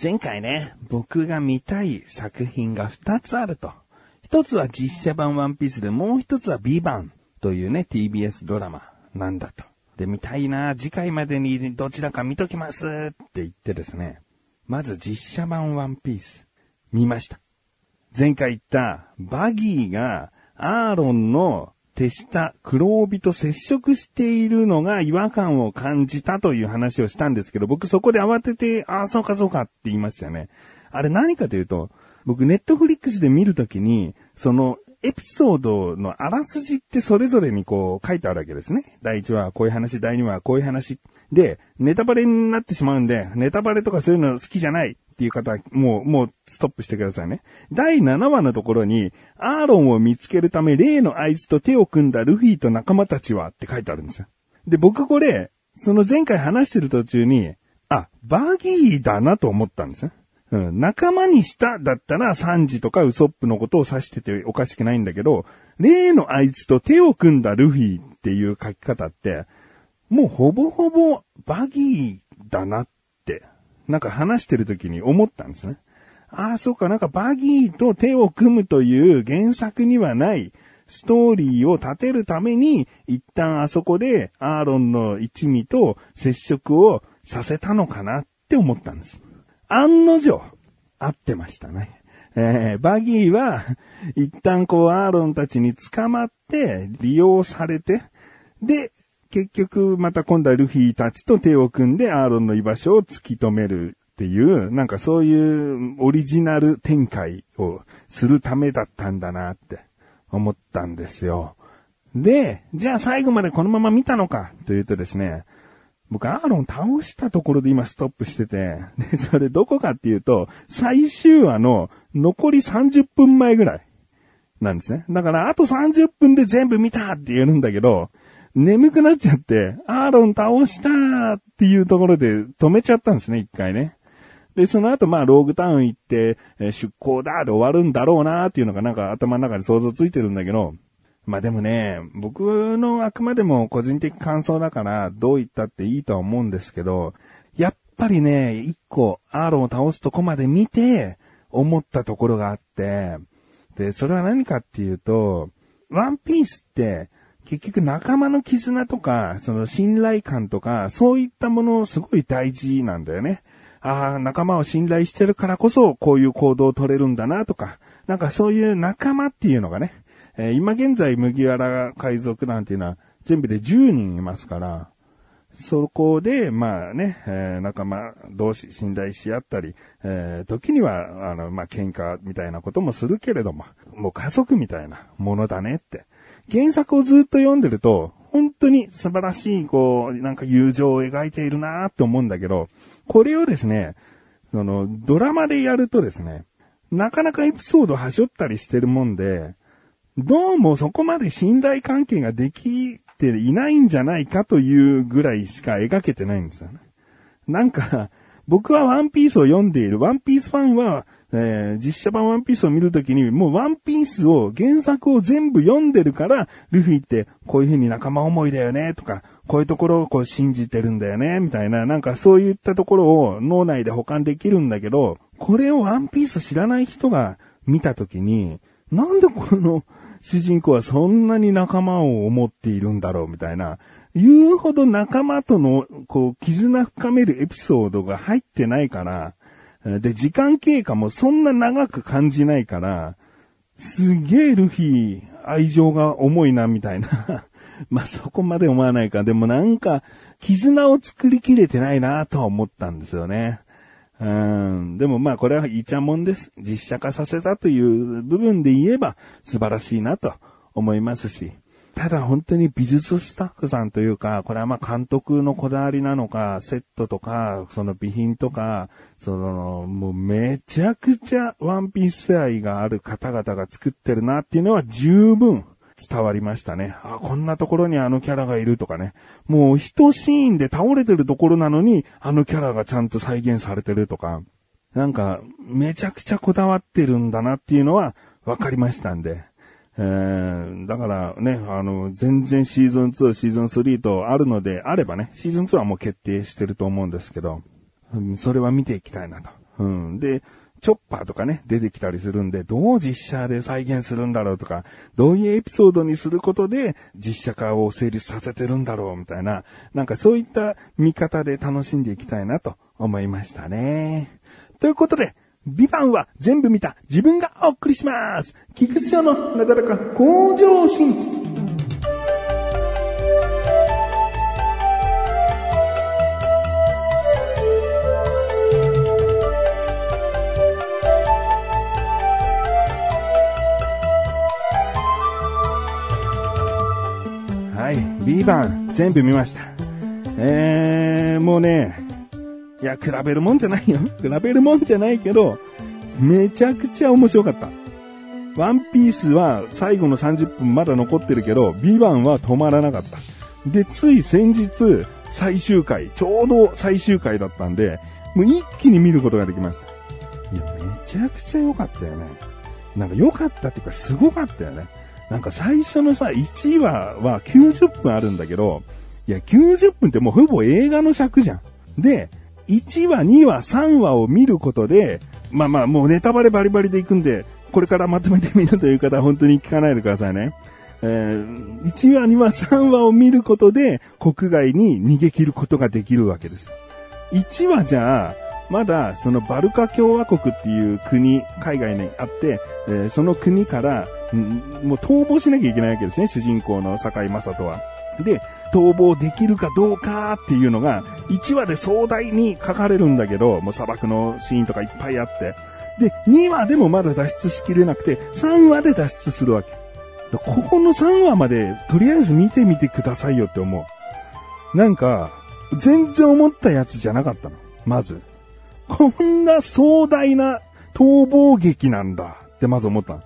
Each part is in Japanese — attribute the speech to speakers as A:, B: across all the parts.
A: 前回ね、僕が見たい作品が2つあると。一つは実写版ワンピースで、もう一つは B 版というね、TBS ドラマなんだと。で、見たいな、次回までにどちらか見ときますって言ってですね、まず実写版ワンピース、見ました。前回言ったバギーがアーロンの手下黒帯と接触しているのが違和感を感じたという話をしたんですけど、僕そこで慌てて、ああ、そうかそうかって言いましたよね。あれ何かというと、僕ネットフリックスで見るときに、そのエピソードのあらすじってそれぞれにこう書いてあるわけですね。第1話はこういう話、第2話はこういう話。で、ネタバレになってしまうんで、ネタバレとかそういうの好きじゃないっていう方は、もう、もうストップしてくださいね。第7話のところに、アーロンを見つけるため例のあいつと手を組んだルフィと仲間たちはって書いてあるんですよ。で、僕これ、その前回話してる途中に、あ、バギーだなと思ったんですね。うん、仲間にしただったらサンジとかウソップのことを指してておかしくないんだけど、例のあいつと手を組んだルフィっていう書き方って、もうほぼほぼバギーだなっ、なんか話してる時に思ったんですね。ああ、そうか、なんかバギーと手を組むという原作にはないストーリーを立てるために、一旦あそこでアーロンの一味と接触をさせたのかなって思ったんです。案の定、合ってましたね。えー、バギーは、一旦こう、アーロンたちに捕まって、利用されて、で、結局、また今度はルフィたちと手を組んで、アーロンの居場所を突き止めるっていう、なんかそういうオリジナル展開をするためだったんだなって思ったんですよ。で、じゃあ最後までこのまま見たのかというとですね、僕、アーロン倒したところで今ストップしてて、で、それどこかっていうと、最終話の残り30分前ぐらいなんですね。だから、あと30分で全部見たって言えるんだけど、眠くなっちゃって、アーロン倒したっていうところで止めちゃったんですね、一回ね。で、その後、まあ、ローグタウン行って、え出航だで終わるんだろうなっていうのがなんか頭の中で想像ついてるんだけど、まあでもね、僕のあくまでも個人的感想だから、どう言ったっていいとは思うんですけど、やっぱりね、一個、アーロンを倒すとこまで見て、思ったところがあって、で、それは何かっていうと、ワンピースって、結局仲間の絆とか、その信頼感とか、そういったものすごい大事なんだよね。ああ、仲間を信頼してるからこそ、こういう行動を取れるんだなとか、なんかそういう仲間っていうのがね、えー、今現在麦わら海賊団っていうのは全部で10人いますから、そこで、まあね、えー、仲間同士信頼し合ったり、えー、時には、あの、まあ喧嘩みたいなこともするけれども、もう家族みたいなものだねって。原作をずっと読んでると、本当に素晴らしい、こう、なんか友情を描いているなって思うんだけど、これをですね、その、ドラマでやるとですね、なかなかエピソードはしょったりしてるもんで、どうもそこまで信頼関係ができていないんじゃないかというぐらいしか描けてないんですよね。なんか、僕はワンピースを読んでいる、ワンピースファンは、えー、実写版ワンピースを見るときに、もうワンピースを、原作を全部読んでるから、ルフィってこういう風に仲間思いだよね、とか、こういうところをこう信じてるんだよね、みたいな、なんかそういったところを脳内で保管できるんだけど、これをワンピース知らない人が見たときに、なんでこの、主人公はそんなに仲間を思っているんだろうみたいな、言うほど仲間との、こう、絆深めるエピソードが入ってないから、で、時間経過もそんな長く感じないから、すげえルフィ、愛情が重いな、みたいな。まあ、そこまで思わないか。でもなんか、絆を作りきれてないな、とは思ったんですよね。うん。でもまあこれはイチャモンです。実写化させたという部分で言えば素晴らしいなと思いますし。ただ本当に美術スタッフさんというか、これはまあ監督のこだわりなのか、セットとか、その備品とか、その、もうめちゃくちゃワンピース愛がある方々が作ってるなっていうのは十分伝わりましたね。あ、こんなところにあのキャラがいるとかね。もう一シーンで倒れてるところなのに、あのキャラがちゃんと再現されてるとか。なんか、めちゃくちゃこだわってるんだなっていうのは分かりましたんで。えー、だからね、あの、全然シーズン2、シーズン3とあるのであればね、シーズン2はもう決定してると思うんですけど、うんそれは見ていきたいなとうん。で、チョッパーとかね、出てきたりするんで、どう実写で再現するんだろうとか、どういうエピソードにすることで実写化を成立させてるんだろうみたいな、なんかそういった見方で楽しんでいきたいなと思いましたね。ということで、ビバンは全部見た。自分がお送りします。菊池のなだらか向上心。はい、ビバン全部見ました。えー、もうね、いや、比べるもんじゃないよ。比べるもんじゃないけど、めちゃくちゃ面白かった。ワンピースは最後の30分まだ残ってるけど、ビバンは止まらなかった。で、つい先日、最終回、ちょうど最終回だったんで、もう一気に見ることができました。いや、めちゃくちゃ良かったよね。なんか良かったっていうか、すごかったよね。なんか最初のさ、1話は90分あるんだけど、いや、90分ってもうほぼ映画の尺じゃん。で、1話、2話、3話を見ることで、まあまあもうネタバレバリバリでいくんで、これからまとめてみるという方は本当に聞かないでくださいね。えー、1話、2話、3話を見ることで、国外に逃げ切ることができるわけです。1話じゃあ、まだそのバルカ共和国っていう国、海外にあって、えーその国から、もう逃亡しなきゃいけないわけですね、主人公の堺雅人は。で、逃亡できるかどうかっていうのが、1話で壮大に書かれるんだけど、もう砂漠のシーンとかいっぱいあって。で、2話でもまだ脱出しきれなくて、3話で脱出するわけ。ここの3話まで、とりあえず見てみてくださいよって思う。なんか、全然思ったやつじゃなかったの。まず。こんな壮大な逃亡劇なんだってまず思ったの。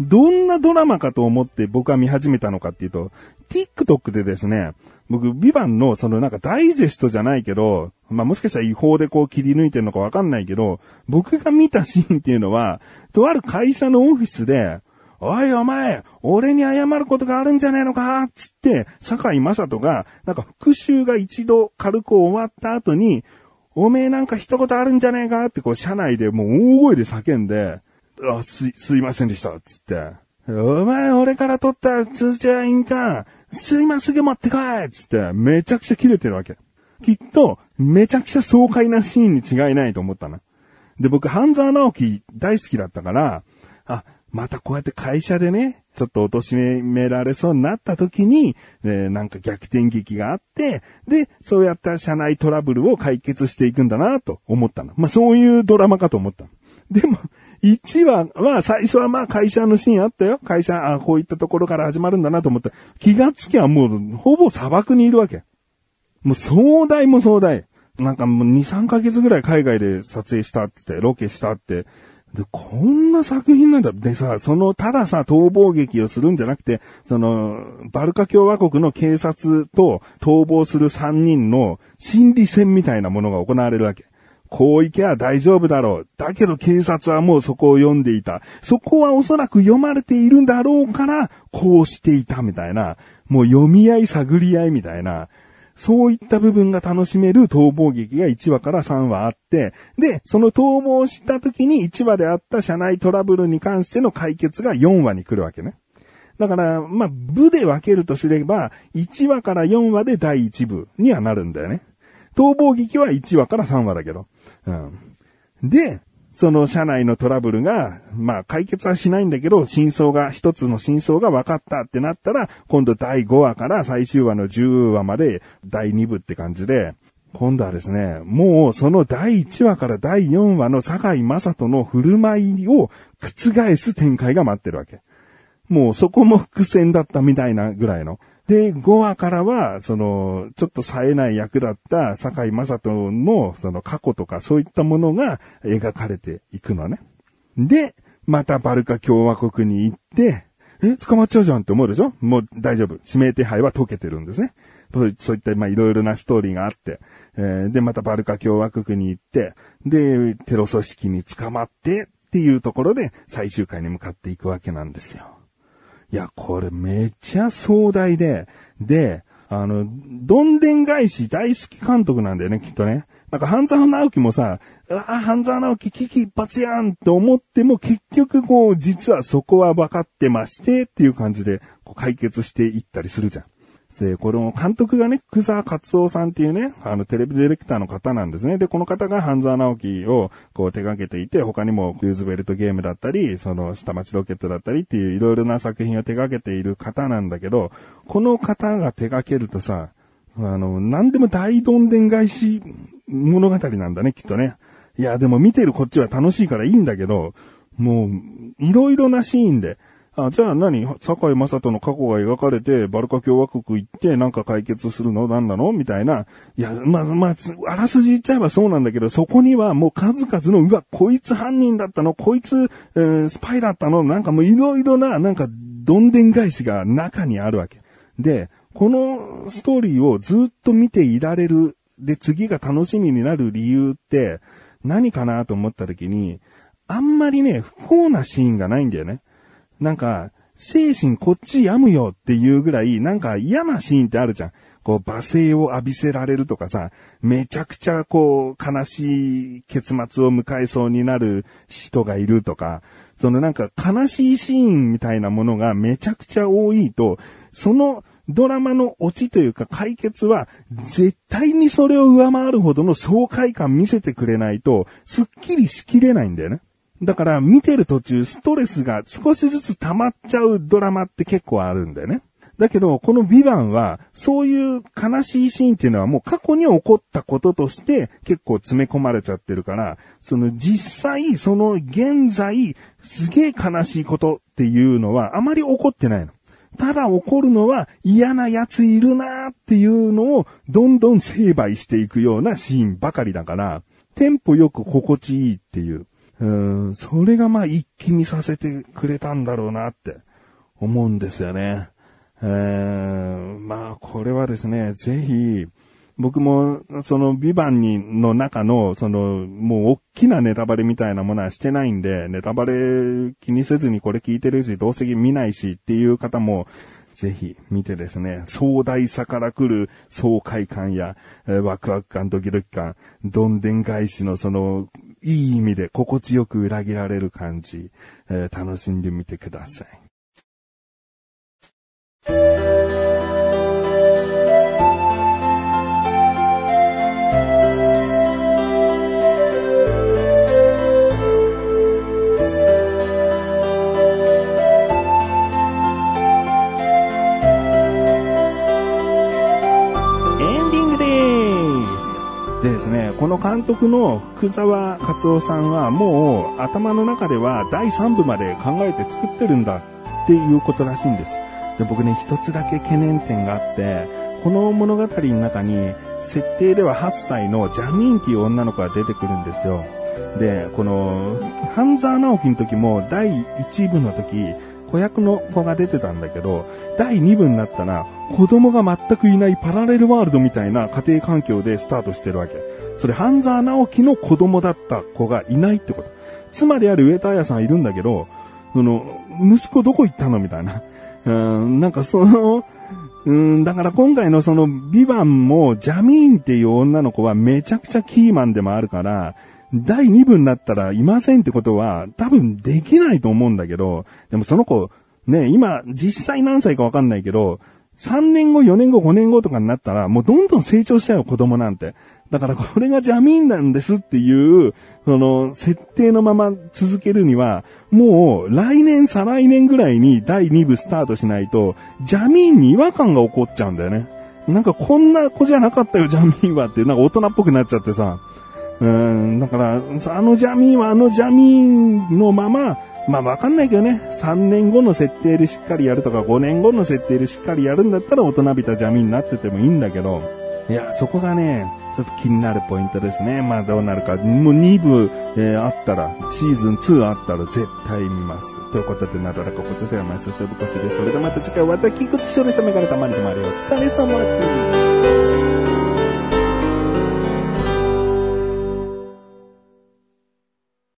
A: どんなドラマかと思って僕は見始めたのかっていうと、TikTok でですね、僕、ビバンのそのなんかダイジェストじゃないけど、まあもしかしたら違法でこう切り抜いてるのかわかんないけど、僕が見たシーンっていうのは、とある会社のオフィスで、おいお前、俺に謝ることがあるんじゃねえのかつって、坂井正人が、なんか復讐が一度軽く終わった後に、おめえなんか一言あるんじゃねえかってこう車内でもう大声で叫んで、あ、す、すいませんでした、つって。お前、俺から取った通帳印鑑、すいますぐ持ってこいつって、めちゃくちゃ切れてるわけ。きっと、めちゃくちゃ爽快なシーンに違いないと思ったな。で、僕、半沢直樹大好きだったから、あ、またこうやって会社でね、ちょっと貶められそうになった時に、えーなんか逆転劇があって、で、そうやった社内トラブルを解決していくんだなと思ったの。まあ、そういうドラマかと思ったの。でも、1話は最初はまあ会社のシーンあったよ。会社、あこういったところから始まるんだなと思った。気がつきはもう、ほぼ砂漠にいるわけ。もう壮大も壮大。なんかもう2、3ヶ月ぐらい海外で撮影したっつって、ロケしたって。で、こんな作品なんだ。でさ、その、たださ、逃亡劇をするんじゃなくて、その、バルカ共和国の警察と逃亡する3人の心理戦みたいなものが行われるわけ。こう行けば大丈夫だろう。だけど警察はもうそこを読んでいた。そこはおそらく読まれているんだろうから、こうしていたみたいな。もう読み合い探り合いみたいな。そういった部分が楽しめる逃亡劇が1話から3話あって、で、その逃亡した時に1話であった社内トラブルに関しての解決が4話に来るわけね。だから、まあ、部で分けるとすれば、1話から4話で第1部にはなるんだよね。逃亡劇は1話から3話だけど。うん。で、その社内のトラブルが、まあ解決はしないんだけど、真相が、一つの真相が分かったってなったら、今度第5話から最終話の10話まで第2部って感じで、今度はですね、もうその第1話から第4話の堺雅人の振る舞いを覆す展開が待ってるわけ。もうそこも伏線だったみたいなぐらいの。で、5話からは、その、ちょっと冴えない役だった堺雅人の、その過去とかそういったものが描かれていくのね。で、またバルカ共和国に行って、え、捕まっちゃうじゃんって思うでしょ？もう大丈夫。指名手配は解けてるんですね。そういった、まあ、いろいろなストーリーがあって、えーで、またバルカ共和国に行って、で、テロ組織に捕まってっていうところで最終回に向かっていくわけなんですよ。いや、これめっちゃ壮大で、で、あの、どんでん返し大好き監督なんだよね、きっとね。なんか半沢直樹もさ、ああ、半沢直樹危機一髪やんと思っても結局こう、実はそこは分かってましてっていう感じでこう解決していったりするじゃん。で、この監督がね、福沢克夫さんっていうね、あの、テレビディレクターの方なんですね。で、この方が半沢直樹をこう手掛けていて、他にもユーズベルトゲームだったり、その下町ロケットだったりっていういろいろな作品を手掛けている方なんだけど、この方が手掛けるとさ、あの、何でも大どんでん返し物語なんだね、きっとね。いや、でも見てるこっちは楽しいからいいんだけど、もう、いろいろなシーンで、あ、じゃあ何？坂井正人の過去が描かれて、バルカ共和国行ってなんか解決するの？何なの？みたいな。いや、まあ、まあ、あらすじ言っちゃえばそうなんだけど、そこにはもう数々の、うわ、こいつ犯人だったの？こいつ、えー、スパイだったの？なんかもういろいろな、なんか、どんでん返しが中にあるわけ。で、このストーリーをずっと見ていられる。で、次が楽しみになる理由って何かなと思った時に、あんまりね、不幸なシーンがないんだよね。なんか、精神こっち病むよっていうぐらい、なんか嫌なシーンってあるじゃん。こう、罵声を浴びせられるとかさ、めちゃくちゃこう、悲しい結末を迎えそうになる人がいるとか、そのなんか悲しいシーンみたいなものがめちゃくちゃ多いと、そのドラマのオチというか解決は、絶対にそれを上回るほどの爽快感見せてくれないと、スッキリしきれないんだよね。だから見てる途中ストレスが少しずつ溜まっちゃうドラマって結構あるんだよね。だけど、このビバンは、そういう悲しいシーンっていうのはもう過去に起こったこととして結構詰め込まれちゃってるから、その実際、その現在、すげえ悲しいことっていうのはあまり起こってないの。ただ起こるのは嫌な奴いるなーっていうのをどんどん成敗していくようなシーンばかりだから、テンポよく心地いいっていう。うん、それがまあ一気にさせてくれたんだろうなって思うんですよね。え、まあこれはですね、ぜひ、僕も、その、ビバンに、の中の、その、もう、大きなネタバレみたいなものはしてないんで、ネタバレ気にせずにこれ聞いてるし、どうせ見ないしっていう方も、ぜひ見てですね、壮大さから来る爽快感や、えー、ワクワク感、ドキドキ感、どんでん返しのその、いい意味で心地よく裏切られる感じ、えー、楽しんでみてください。でですねこの監督の福沢克夫さんはもう頭の中では第3部まで考えて作ってるんだっていうことらしいんです。で僕ね、一つだけ懸念点があって、この物語の中に設定では8歳のジャミーンっていう女の子が出てくるんですよ。で、この、半沢直樹の時も第1部の時、子役の子が出てたんだけど、第2部になったら、子供が全くいないパラレルワールドみたいな家庭環境でスタートしてるわけ。それ、半沢直樹の子供だった子がいないってこと。妻である上田彩さんいるんだけど、その、息子どこ行ったのみたいな。うん、なんかその、うん、だから今回のその、ビバンも、ジャミーンっていう女の子はめちゃくちゃキーマンでもあるから、第2部になったらいませんってことは多分できないと思うんだけど、でもその子、ね、今、実際何歳かわかんないけど、3年後、4年後、5年後とかになったら、もうどんどん成長しちゃうよ、子供なんて。だからこれがジャミーンなんですっていう、その、設定のまま続けるには、もう来年、再来年ぐらいに第2部スタートしないと、ジャミーンに違和感が起こっちゃうんだよね。なんかこんな子じゃなかったよ、ジャミーンはって、なんか大人っぽくなっちゃってさ。うん、だから、あのジャミーンはあのジャミーンのまま、まあわかんないけどね、3年後の設定でしっかりやるとか、5年後の設定でしっかりやるんだったら大人びたジャミーンになっててもいいんだけど、いや、そこがね、ちょっと気になるポイントですね。まあどうなるか。もう2部、えー、あったら、シーズン2あったら絶対見ます。ということで、なだらかこちらはマスショブコチです。それではまた次回、また菊池処理者メガネたまりとまりお疲れ様です。